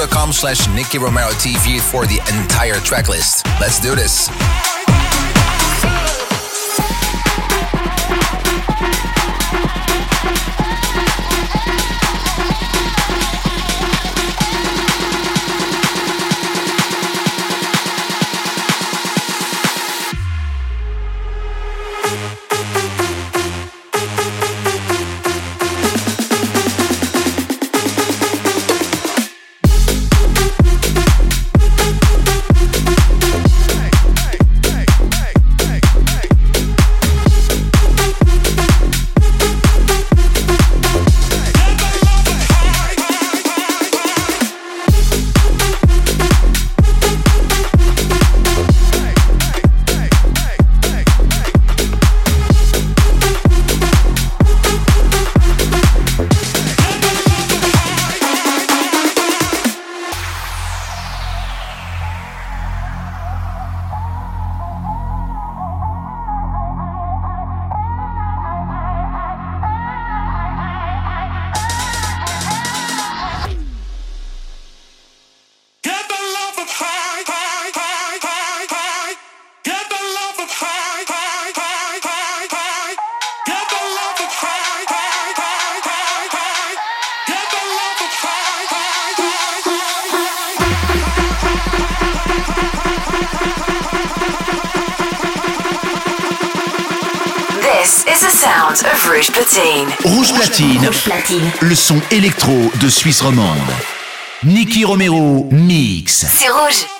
youtube.com slash Nicky Romero TV for the entire track list. Let's do this. Le son électro de Suisse romande. Nicky Romero mix. C'est rouge.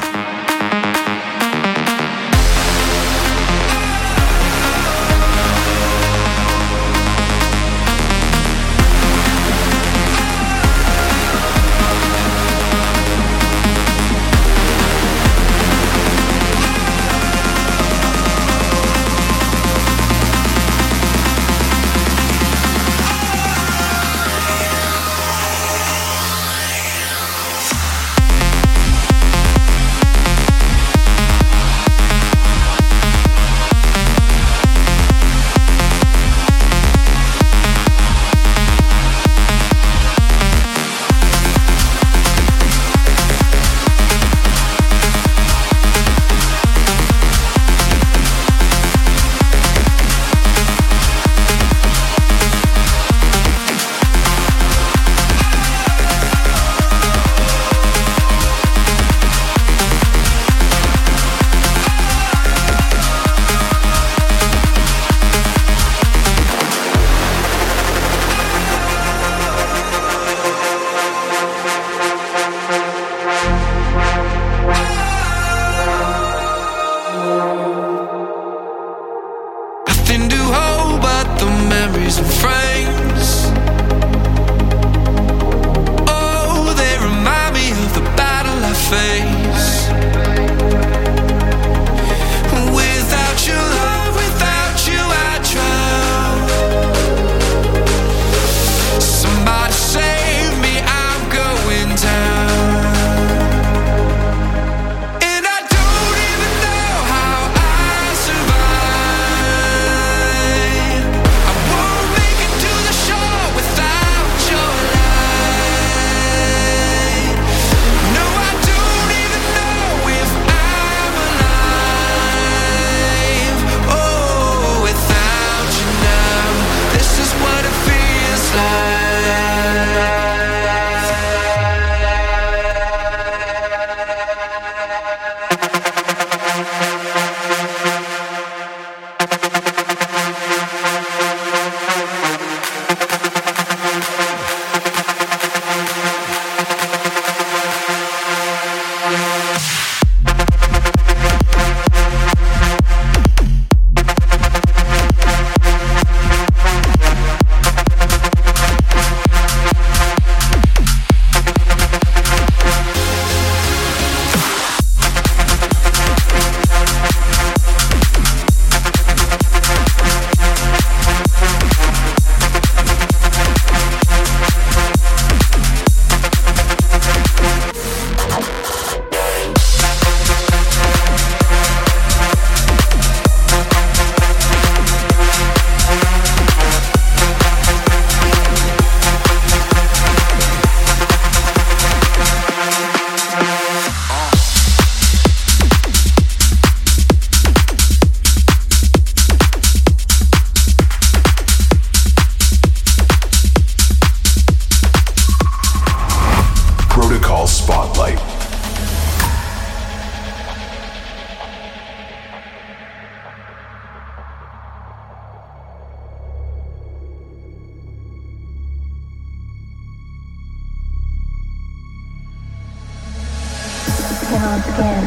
on skin.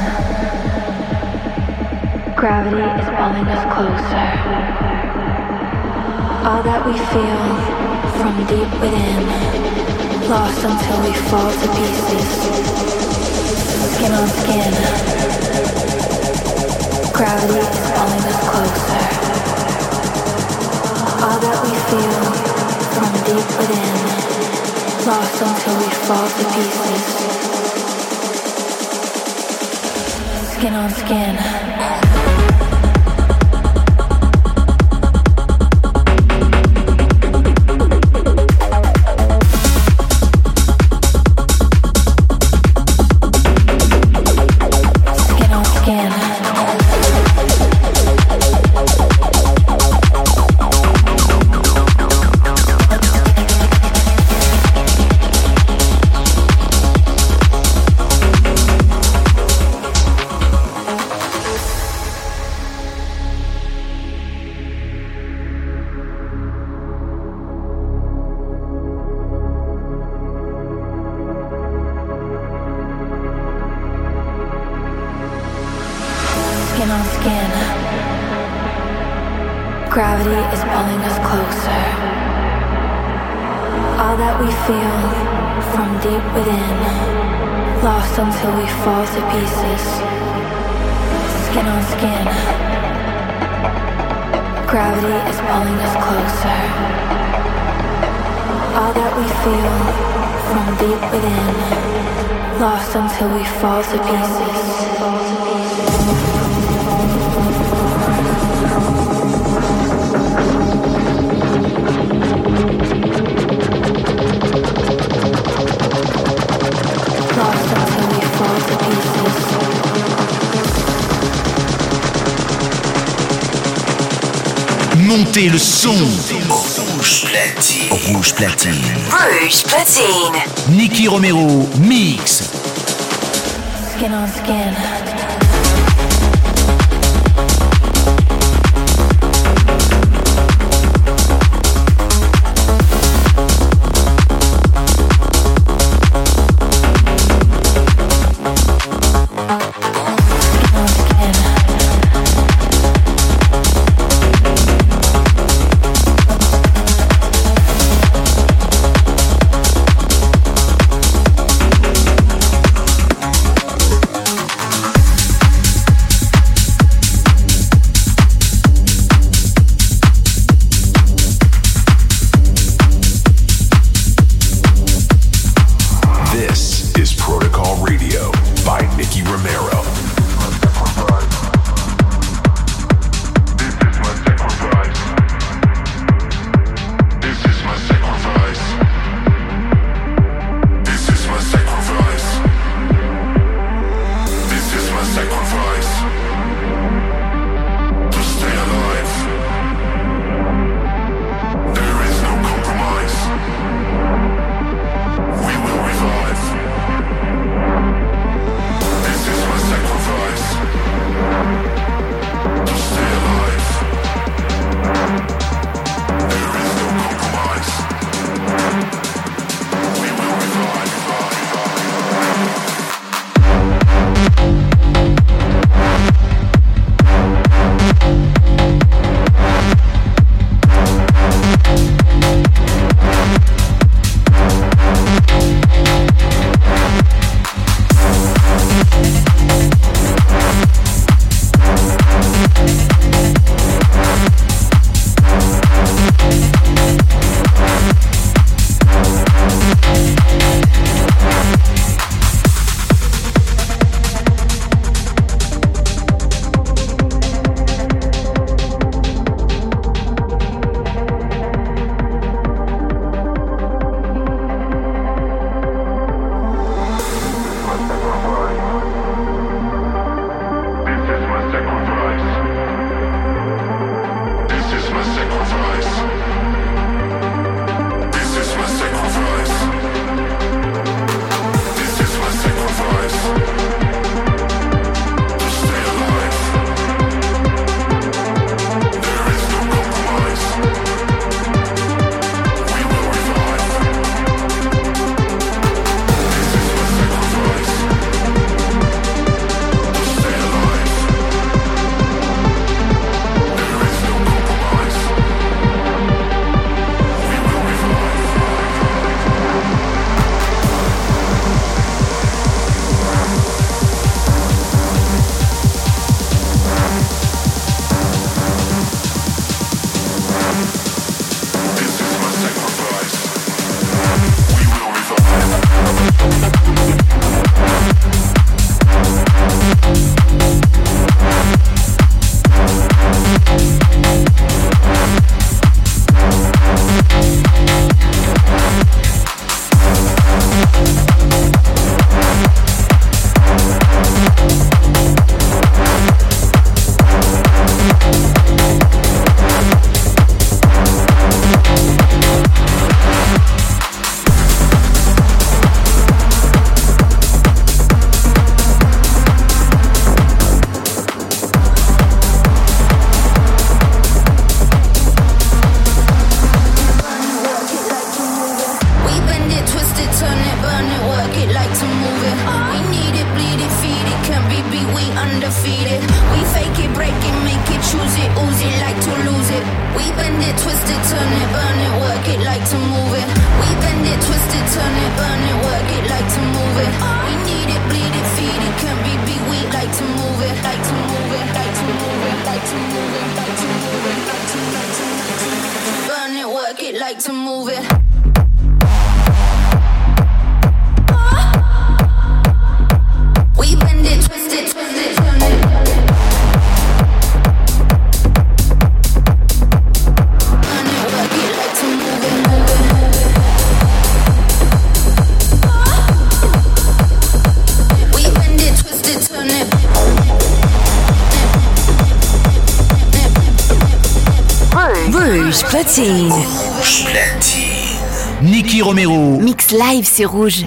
Gravity is pulling us closer. All that we feel from deep within, lost until we fall to pieces. Skin on skin. Gravity is pulling us closer. All that we feel from deep within, lost until we fall to pieces. skin on skin. Montez le son. Rouge platine. Rouge platine. Rouge platine. Nicky Romero, mix. Skin on skin. Sur Rouge.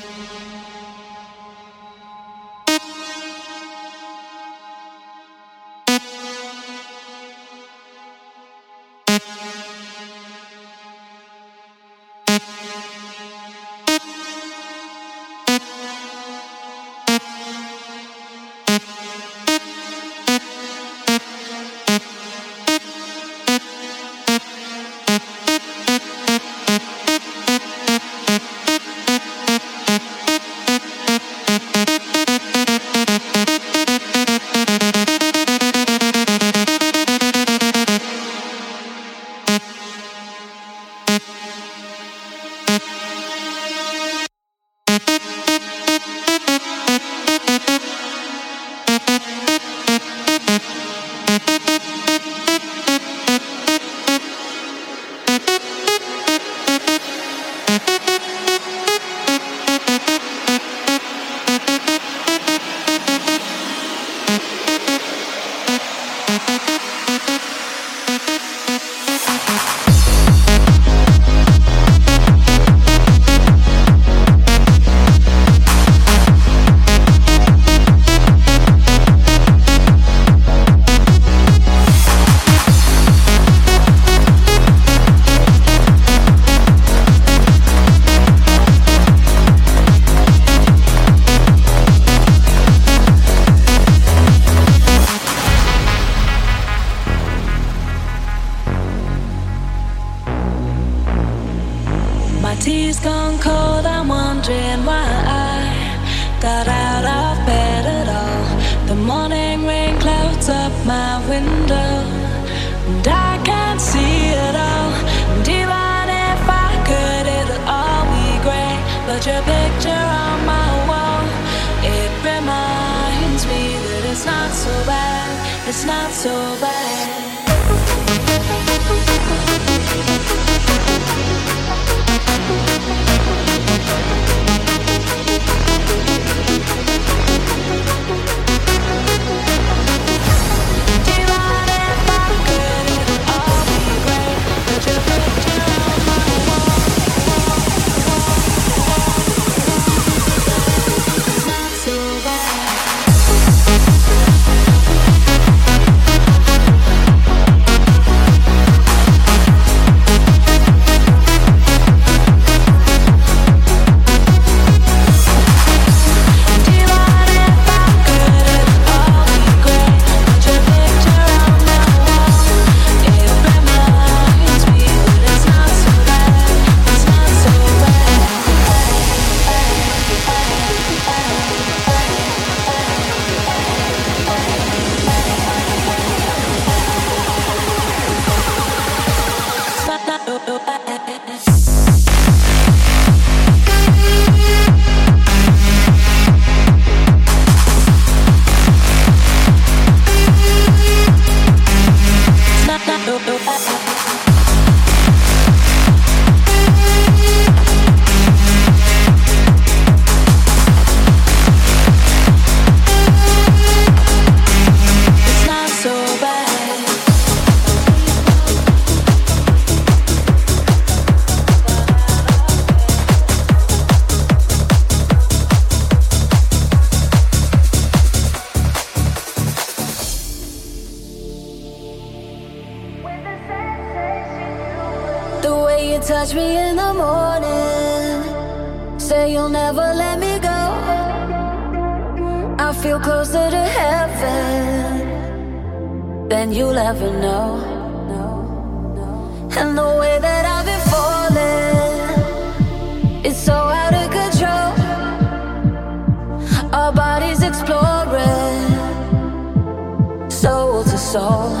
soul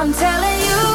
I'm telling you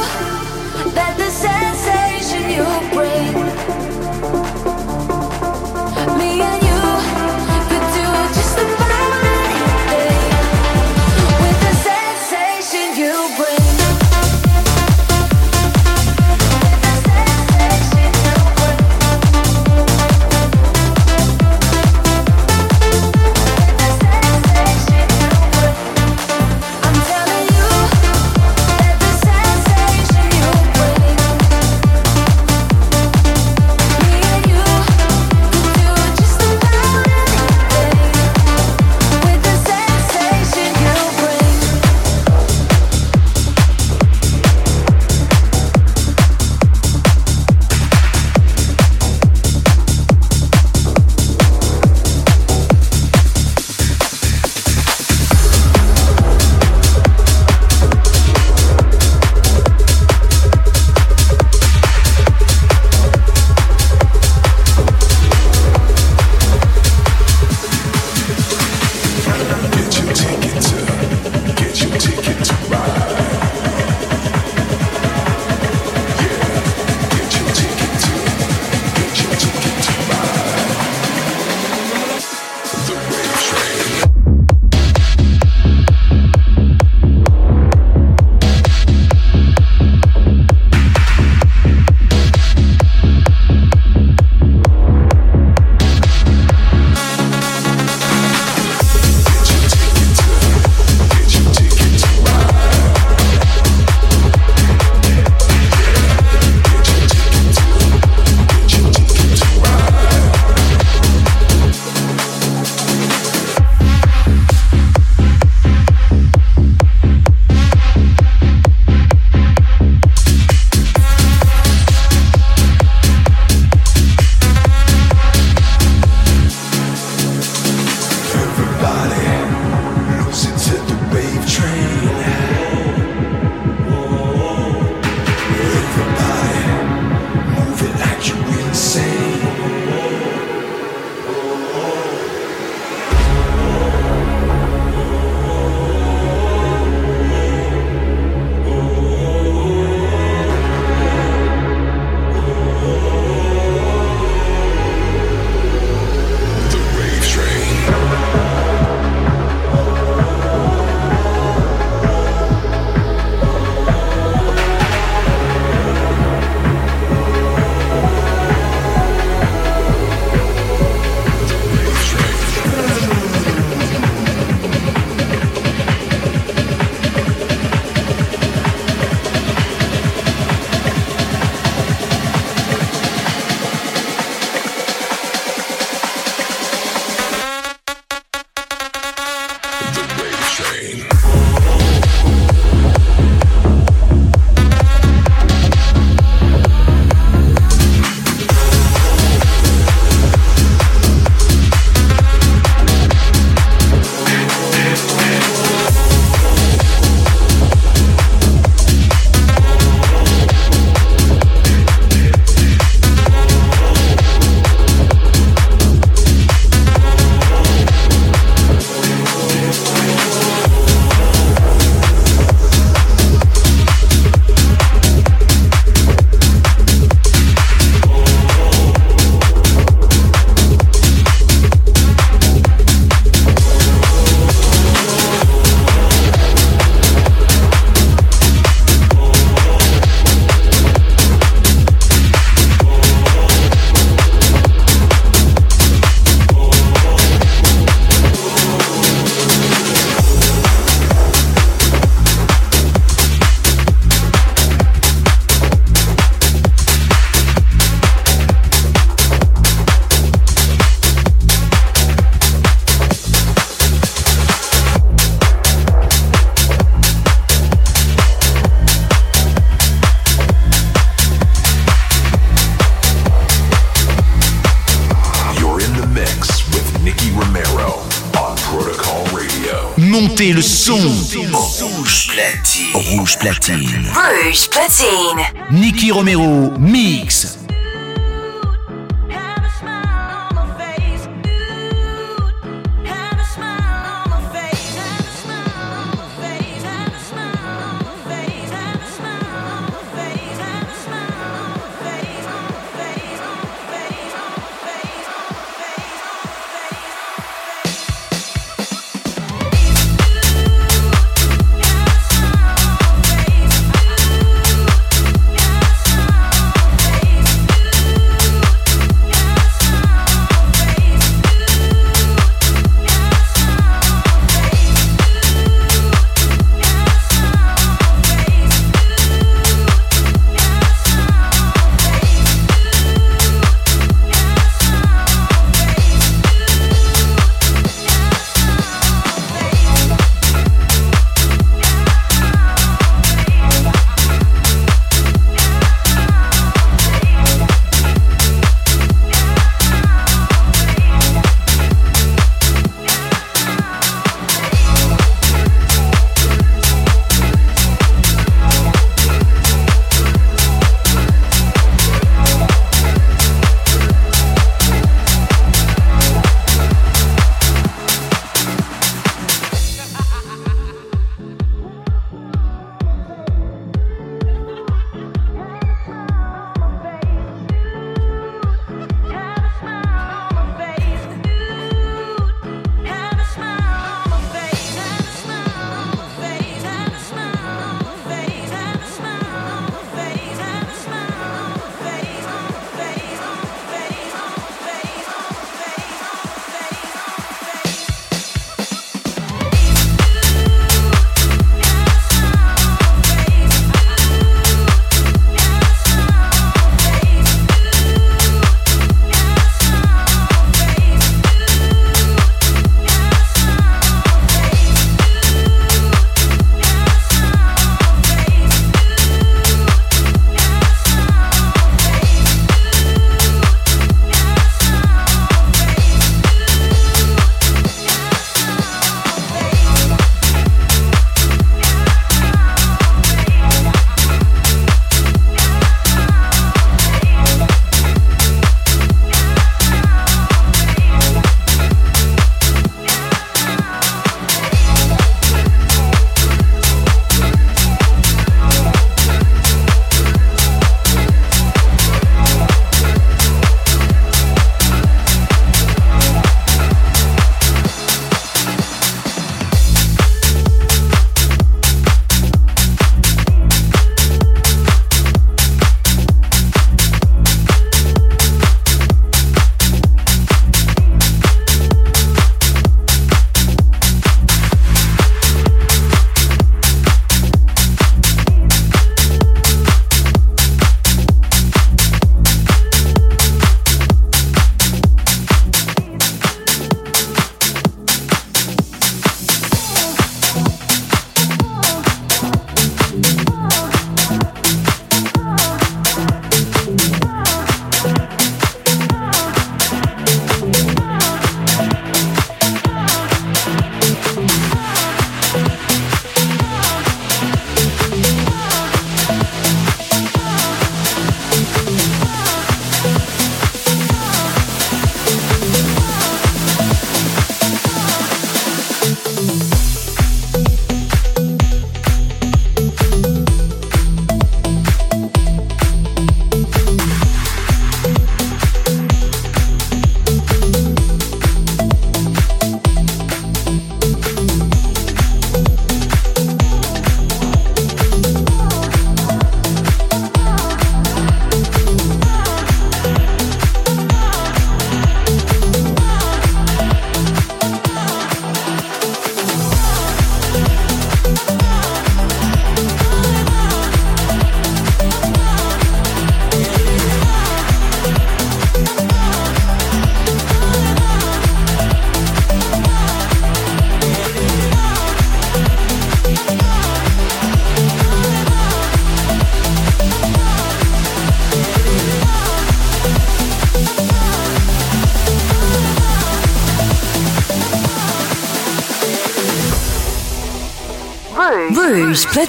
Romero, mix.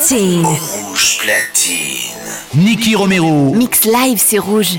Platine. Rouge platine. Nicky Romero. Mix live, c'est rouge.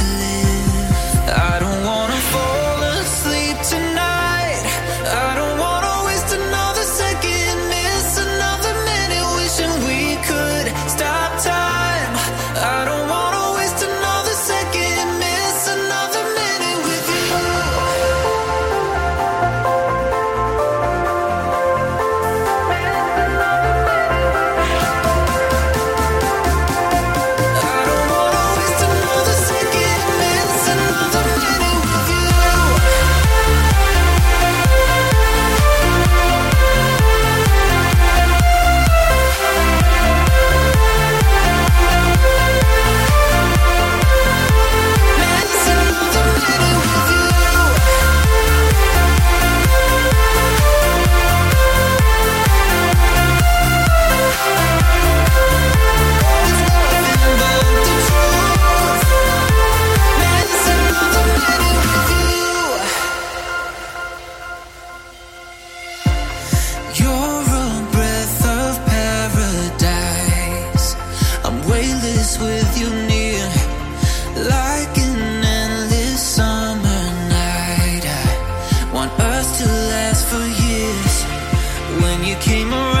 came around,